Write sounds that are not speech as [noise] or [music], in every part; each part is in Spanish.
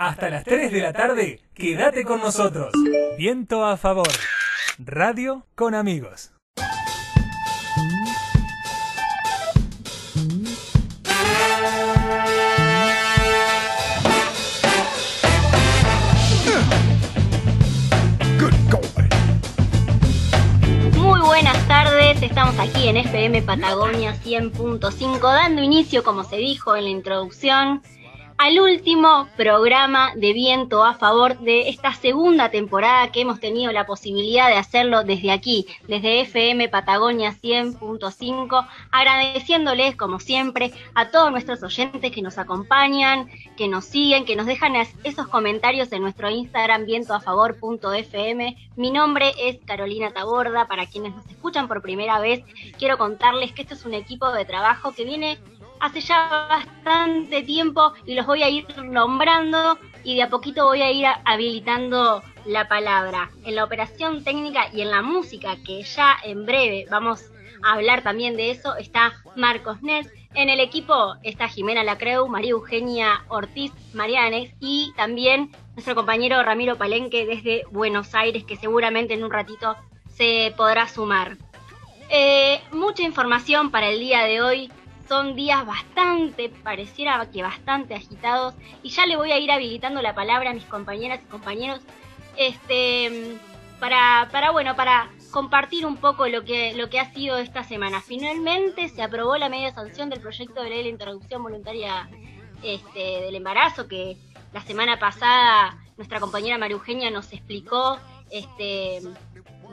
Hasta las 3 de la tarde, quédate con nosotros. Viento a favor. Radio con amigos. Muy buenas tardes, estamos aquí en FM Patagonia 100.5 dando inicio, como se dijo en la introducción, al último programa de viento a favor de esta segunda temporada que hemos tenido la posibilidad de hacerlo desde aquí, desde FM Patagonia 100.5, agradeciéndoles como siempre a todos nuestros oyentes que nos acompañan, que nos siguen, que nos dejan esos comentarios en nuestro Instagram vientoafavor.fm. Mi nombre es Carolina Taborda, para quienes nos escuchan por primera vez, quiero contarles que esto es un equipo de trabajo que viene hace ya bastante tiempo y los voy a ir nombrando y de a poquito voy a ir habilitando la palabra. En la operación técnica y en la música, que ya en breve vamos a hablar también de eso, está Marcos Ness. En el equipo está Jimena Lacreu, María Eugenia Ortiz Marianes y también nuestro compañero Ramiro Palenque desde Buenos Aires, que seguramente en un ratito se podrá sumar. Eh, mucha información para el día de hoy son días bastante, pareciera que bastante agitados, y ya le voy a ir habilitando la palabra a mis compañeras y compañeros, este, para, para bueno, para compartir un poco lo que, lo que ha sido esta semana. Finalmente se aprobó la media sanción del proyecto de ley de interrupción voluntaria este, del embarazo, que la semana pasada nuestra compañera María Eugenia nos explicó este,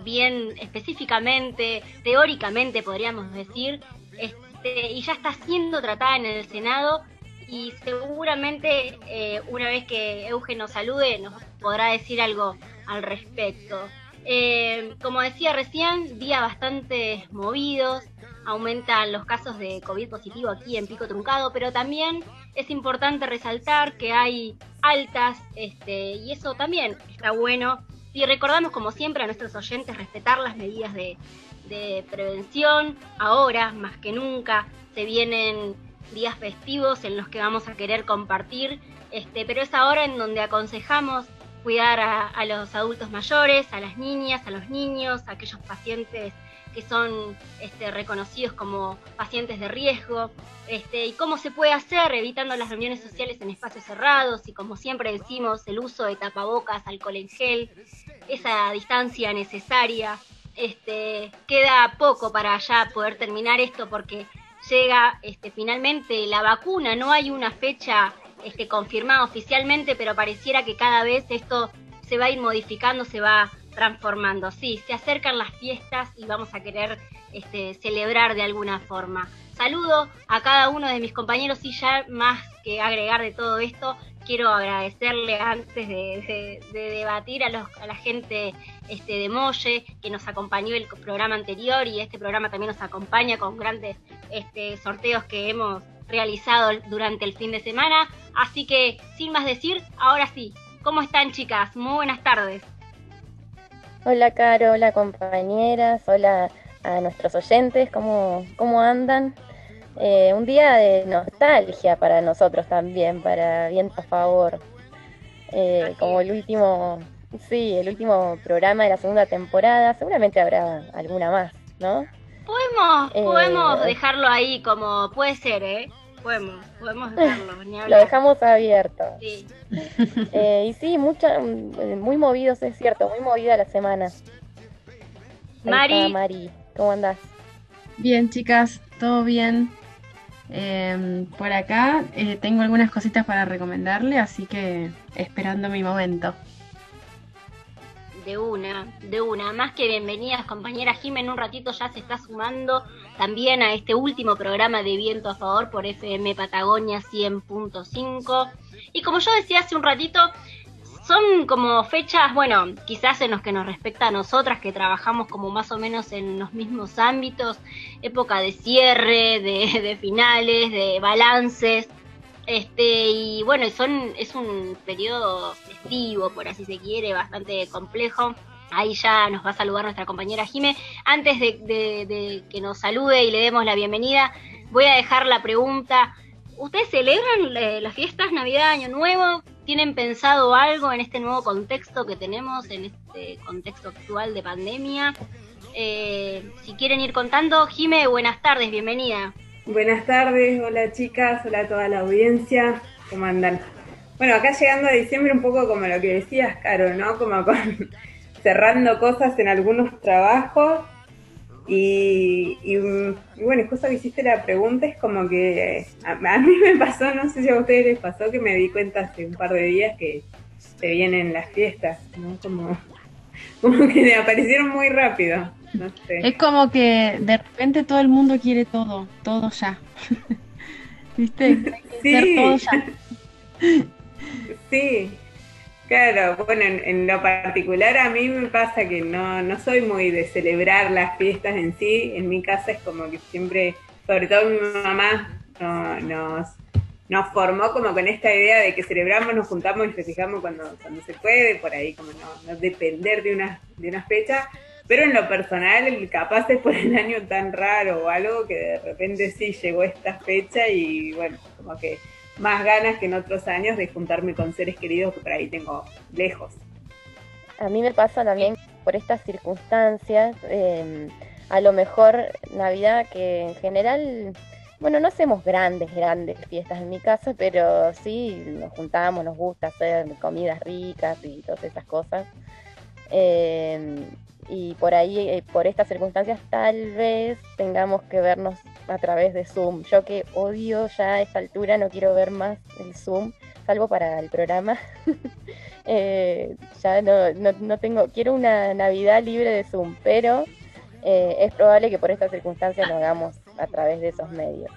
bien específicamente, teóricamente podríamos decir, este, este, y ya está siendo tratada en el Senado y seguramente eh, una vez que Eugen nos salude nos podrá decir algo al respecto. Eh, como decía recién, días bastante movidos, aumentan los casos de COVID positivo aquí en Pico Truncado, pero también es importante resaltar que hay altas, este, y eso también está bueno. Y recordamos, como siempre, a nuestros oyentes respetar las medidas de, prevención. Ahora, más que nunca, se vienen días festivos en los que vamos a querer compartir, este, pero es ahora en donde aconsejamos cuidar a, los adultos mayores, a las niñas, a los niños, a aquellos pacientes que son este, reconocidos como pacientes de riesgo, este, y cómo se puede hacer evitando las reuniones sociales en espacios cerrados y como siempre decimos, el uso de tapabocas, alcohol en gel, esa distancia necesaria, este, queda poco para ya poder terminar esto porque llega este, finalmente la vacuna, no hay una fecha este, confirmada oficialmente, pero pareciera que cada vez esto se va a ir modificando, se va transformando. Sí, se acercan las fiestas y vamos a querer este, celebrar de alguna forma. Saludo a cada uno de mis compañeros y ya más que agregar de todo esto, quiero agradecerle antes de, debatir a, los, a la gente este, de Molle que nos acompañó el programa anterior y este programa también nos acompaña con grandes este, sorteos que hemos realizado durante el fin de semana. Así que, sin más decir, ahora sí, ¿cómo están chicas? Muy buenas tardes. Hola Caro, hola compañeras, hola a nuestros oyentes, ¿cómo, cómo andan? Eh, un día de nostalgia para nosotros también, para Viento a Favor. Eh, como el último, sí, el último programa de la segunda temporada, seguramente habrá alguna más, ¿no? Podemos, eh, podemos dejarlo ahí como puede ser, ¿eh? Podemos, podemos [laughs] dejarlo. Lo dejamos abierto. Sí. [laughs] y sí, mucha, muy movidos, es cierto, muy movida la semana. Mari. Mari, ¿cómo andás? Bien, chicas, todo bien. Em, por acá eh, tengo algunas cositas para recomendarle, así que esperando mi momento. De una, de una. Más que bienvenidas, compañera Jimena. En un ratito ya se está sumando también a este último programa de Viento a Favor por FM Patagonia 100.5. Y como yo decía hace un ratito, son como fechas, bueno, quizás en los que nos respecta a nosotras, que trabajamos como más o menos en los mismos ámbitos, época de cierre, de, finales, de balances, este, y bueno, son, es un periodo festivo, por así se quiere, bastante complejo. Ahí ya nos va a saludar nuestra compañera Jime. Antes de, que nos salude y le demos la bienvenida, voy a dejar la pregunta. ¿Ustedes celebran eh, las fiestas, Navidad, Año Nuevo? ¿Tienen pensado algo en este nuevo contexto que tenemos, en este contexto actual de pandemia? Eh, si quieren ir contando, Jime, buenas tardes, bienvenida. Buenas tardes, hola chicas, hola a toda la audiencia, ¿cómo andan? Bueno, acá llegando a diciembre un poco como lo que decías, Caro, ¿no? Como con cerrando cosas en algunos trabajos y, y, bueno, justo que hiciste la pregunta es como que a, mí me pasó, no sé si a ustedes les pasó, que me di cuenta hace un par de días que se vienen las fiestas, ¿no? Como, [laughs] como que me aparecieron muy rápido, no sé. Es como que de repente todo el mundo quiere todo, todo ya. [laughs] ¿Viste? Sí. Todo ya. [laughs] Sí, Claro, bueno, en, lo particular a mí me pasa que no, no soy muy de celebrar las fiestas en sí. En mi casa es como que siempre, sobre todo mi mamá, nos, nos formó como con esta idea de que celebramos, nos juntamos y festejamos cuando, cuando se puede, por ahí como no, no depender de una, de una fecha. Pero en lo personal, capaz es por el año tan raro o algo que de repente sí llegó esta fecha y bueno, como que más ganas que en otros años de juntarme con seres queridos que por ahí tengo lejos. A mí me pasa también por estas circunstancias, em, a lo mejor Navidad que en general, bueno, no hacemos grandes, grandes fiestas en mi casa, pero sí nos juntamos, nos gusta hacer comidas ricas y todas esas cosas. Eh, y por ahí, eh, por estas circunstancias, tal vez tengamos que vernos a través de Zoom. Yo que odio ya a esta altura, no quiero ver más el Zoom, salvo para el programa. [laughs] Eh, ya no, no, tengo, quiero una Navidad libre de Zoom, pero eh, es probable que por estas circunstancias lo hagamos a través de esos medios.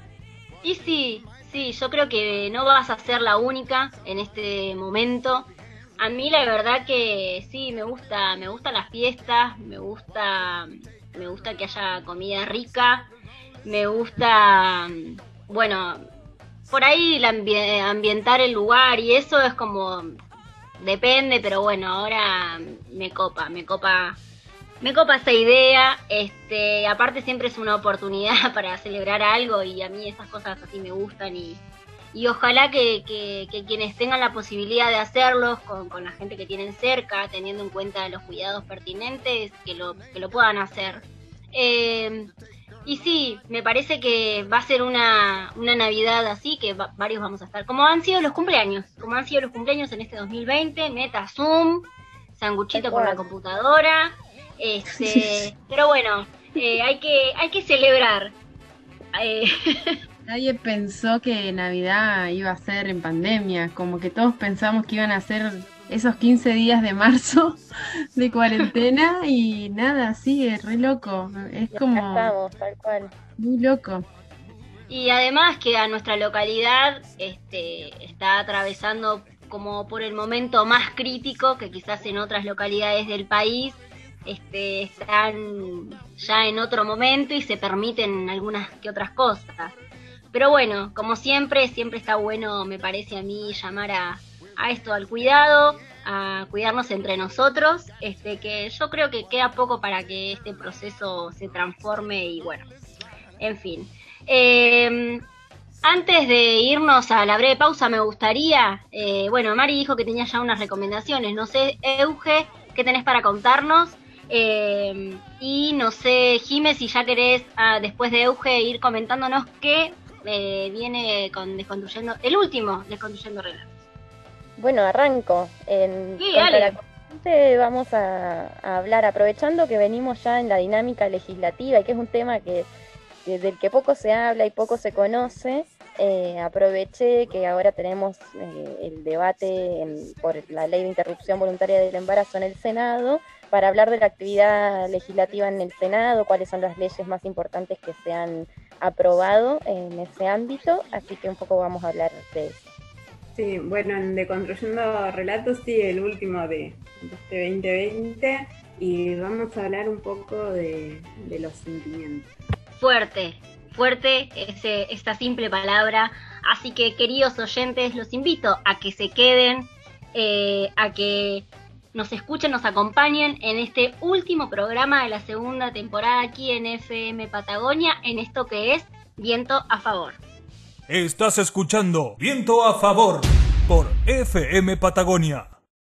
Y sí, sí, yo creo que no vas a ser la única en este momento a mí la verdad que sí, me gusta, me gustan las fiestas, me gusta, me gusta que haya comida rica, me gusta, bueno, por ahí ambientar el lugar y eso es como, depende, pero bueno, ahora me copa, me copa, me copa esa idea, este, aparte siempre es una oportunidad [laughs] para celebrar algo y a mí esas cosas así me gustan y y ojalá que, quienes tengan la posibilidad de hacerlos con, la gente que tienen cerca, teniendo en cuenta los cuidados pertinentes, que lo, que lo puedan hacer. Eh, y sí, me parece que va a ser una, una Navidad así, que varios vamos a estar, como han sido los cumpleaños, como han sido los cumpleaños en este 2020, meta Zoom, sanguchito por la computadora, este, pero bueno, eh, hay, que, hay que celebrar. Eh, [laughs] Nadie pensó que Navidad iba a ser en pandemia, como que todos pensamos que iban a ser esos 15 días de marzo [laughs] de cuarentena y nada, sigue re loco. Es como. Estamos, tal cual. Muy loco. Y además que a nuestra localidad este, está atravesando como por el momento más crítico que quizás en otras localidades del país este, están ya en otro momento y se permiten algunas que otras cosas. Pero bueno, como siempre, siempre está bueno, me parece a mí, llamar a, esto, al cuidado, a cuidarnos entre nosotros, este, que yo creo que queda poco para que este proceso se transforme y bueno, en fin. Em, antes de irnos a la breve pausa, me gustaría, eh, bueno, Mari dijo que tenía ya unas recomendaciones, no sé, Euge, ¿qué tenés para contarnos? Em, y no sé, Jime, si ya querés, ah, después de Euge, ir comentándonos qué eh, viene con Desconstruyendo, el último Desconstruyendo Relatos. Bueno, arranco. En sí, vamos a, hablar, aprovechando que venimos ya en la dinámica legislativa y que es un tema que, del que poco se habla y poco se conoce, eh, aproveché que ahora tenemos eh, el debate por la ley de interrupción voluntaria del embarazo en el Senado para hablar de la actividad legislativa en el Senado, cuáles son las leyes más importantes que se han aprobado en ese ámbito, así que un poco vamos a hablar de eso. Sí, bueno, en Deconstruyendo Relatos, sí, el último de, este 2020, y vamos a hablar un poco de, los sentimientos. Fuerte, fuerte ese, esta simple palabra, así que queridos oyentes, los invito a que se queden, eh, a que nos escuchen, nos acompañen en este último programa de la segunda temporada aquí en FM Patagonia, en esto que es Viento a Favor. Estás escuchando Viento a Favor por FM Patagonia.